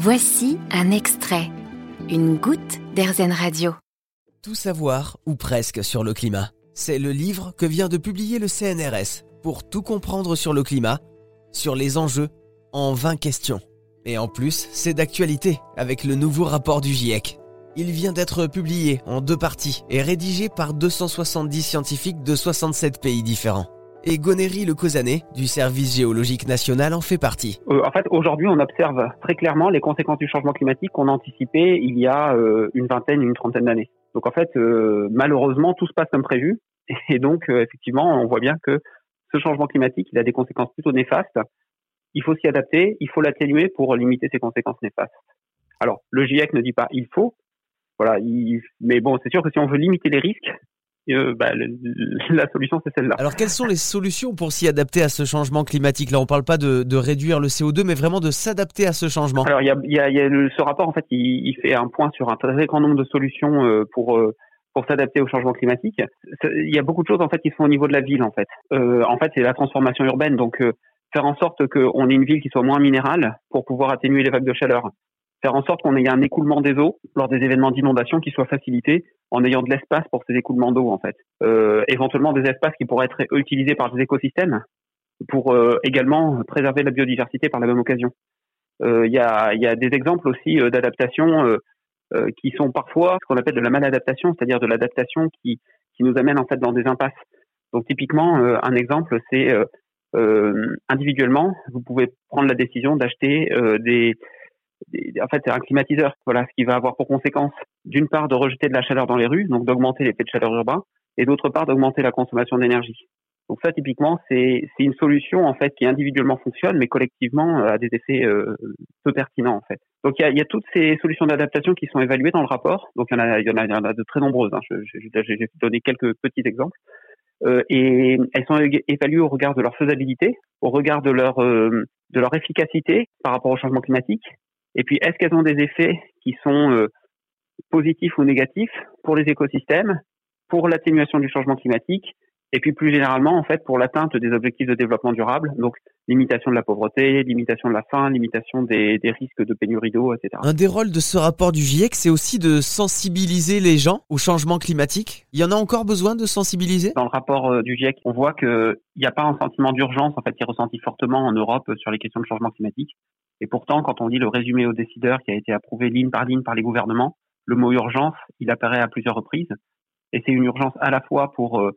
Voici un extrait, une goutte d'Airzen Radio. Tout savoir, ou presque, sur le climat. C'est le livre que vient de publier le CNRS pour tout comprendre sur le climat, sur les enjeux, en 20 questions. Et en plus, c'est d'actualité avec le nouveau rapport du GIEC. Il vient d'être publié en deux parties et rédigé par 270 scientifiques de 67 pays différents. Et Gonéry Le Cosané, du Service géologique national, en fait partie. Euh, en fait, aujourd'hui, on observe très clairement les conséquences du changement climatique qu'on anticipait il y a euh, une vingtaine, une trentaine d'années. Donc en fait, euh, malheureusement, tout se passe comme prévu. Et donc, effectivement, on voit bien que ce changement climatique, il a des conséquences plutôt néfastes. Il faut s'y adapter, il faut l'atténuer pour limiter ces conséquences néfastes. Alors, le GIEC ne dit pas il faut, voilà, il, mais bon, c'est sûr que si on veut limiter les risques, euh, bah, la solution c'est celle-là. Alors quelles sont les solutions pour s'y adapter à ce changement climatique? Là, on parle pas de, de, réduire le CO2, mais vraiment de s'adapter à ce changement. Alors il y a, y a, y a ce rapport en fait, il, il, fait un point sur un très grand nombre de solutions euh, pour euh, pour s'adapter au changement climatique. Il y a beaucoup de choses en fait qui sont au niveau de la ville en fait. Euh, en fait, c'est la transformation urbaine, donc faire en sorte qu'on ait une ville qui soit moins minérale pour pouvoir atténuer les vagues de chaleur faire en sorte qu'on ait un écoulement des eaux lors des événements d'inondation qui soit facilité en ayant de l'espace pour ces écoulements d'eau en fait. Euh, éventuellement des espaces qui pourraient être utilisés par des écosystèmes pour euh, également préserver la biodiversité par la même occasion. Euh, il y, a, y, a, des exemples aussi euh, d'adaptation qui sont parfois ce qu'on appelle de la maladaptation, c'est-à-dire de l'adaptation qui, qui nous amène en fait dans des impasses. Donc typiquement un exemple c'est individuellement vous pouvez prendre la décision d'acheter des en fait, c'est un climatiseur. Voilà, ce qui va avoir pour conséquence, d'une part, de rejeter de la chaleur dans les rues, donc d'augmenter l'effet de chaleur urbain, et d'autre part, d'augmenter la consommation d'énergie. Donc ça, typiquement, c'est une solution en fait qui individuellement fonctionne, mais collectivement euh, a des effets euh, peu pertinents en fait. Donc il y a, y a, toutes ces solutions d'adaptation qui sont évaluées dans le rapport. Donc il y en a, y en a, y en a de très nombreuses. Hein. J'ai donné quelques petits exemples. Euh, et elles sont évaluées au regard de leur faisabilité, au regard de leur euh, de leur efficacité par rapport au changement climatique, et puis, est-ce qu'elles ont des effets qui sont euh, positifs ou négatifs pour les écosystèmes, pour l'atténuation du changement climatique, et puis plus généralement, en fait, pour l'atteinte des objectifs de développement durable, donc limitation de la pauvreté, limitation de la faim, limitation des, des risques de pénurie d'eau, etc. Un des rôles de ce rapport du GIEC, c'est aussi de sensibiliser les gens au changement climatique. Il y en a encore besoin de sensibiliser? Dans le rapport euh, du GIEC, on voit qu'il n'y a pas un sentiment d'urgence en fait qui est ressenti fortement en Europe sur les questions de changement climatique. Et pourtant, quand on lit le résumé aux décideurs qui a été approuvé ligne par ligne par les gouvernements, le mot urgence, il apparaît à plusieurs reprises. Et c'est une urgence à la fois pour euh,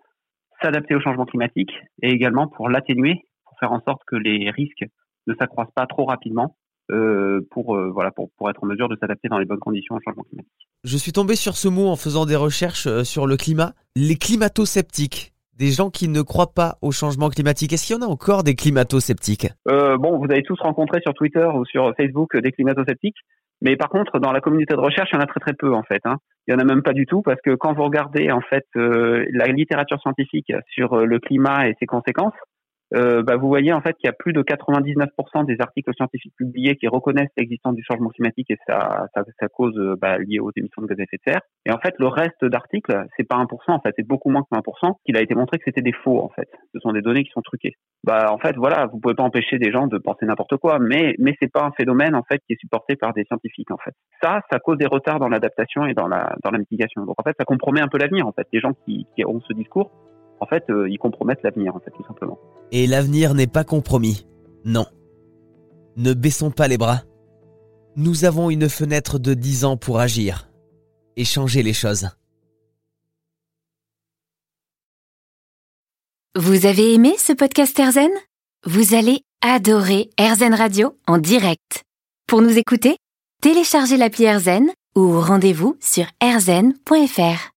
s'adapter au changement climatique et également pour l'atténuer, pour faire en sorte que les risques ne s'accroissent pas trop rapidement euh, pour, euh, voilà, pour, pour être en mesure de s'adapter dans les bonnes conditions au changement climatique. Je suis tombé sur ce mot en faisant des recherches sur le climat, les climato-sceptiques des gens qui ne croient pas au changement climatique. Est-ce qu'il y en a encore des climato-sceptiques? Euh, Bon, vous avez tous rencontré sur Twitter ou sur Facebook des climato-sceptiques, mais par contre, dans la communauté de recherche, il y en a très très peu en fait. Hein. Il y en a même pas du tout parce que quand vous regardez en fait euh, la littérature scientifique sur euh, le climat et ses conséquences, euh, bah, vous voyez en fait qu'il y a plus de 99% des articles scientifiques publiés qui reconnaissent l'existence du changement climatique et sa, sa, sa cause euh, bah, liée aux émissions de gaz à effet de serre. Et en fait, le reste d'articles, c'est pas 1%, en fait, c'est beaucoup moins que 1%, qu'il a été montré que c'était des faux, en fait. Ce sont des données qui sont truquées. Bah, en fait, voilà, vous pouvez pas empêcher des gens de penser n'importe quoi, mais, mais c'est pas un phénomène, en fait, qui est supporté par des scientifiques, en fait. Ça, ça cause des retards dans l'adaptation et dans la, dans la mitigation. Donc, en fait, ça compromet un peu l'avenir, en fait. Les gens qui, qui ont ce discours, en fait, euh, ils compromettent l'avenir, en fait, tout simplement. Et l'avenir n'est pas compromis. Non. Ne baissons pas les bras. Nous avons une fenêtre de 10 ans pour agir et changer les choses. Vous avez aimé ce podcast Erzen? Vous allez adorer Erzen Radio en direct. Pour nous écouter, téléchargez l'appli Erzen ou rendez-vous sur erzen.fr.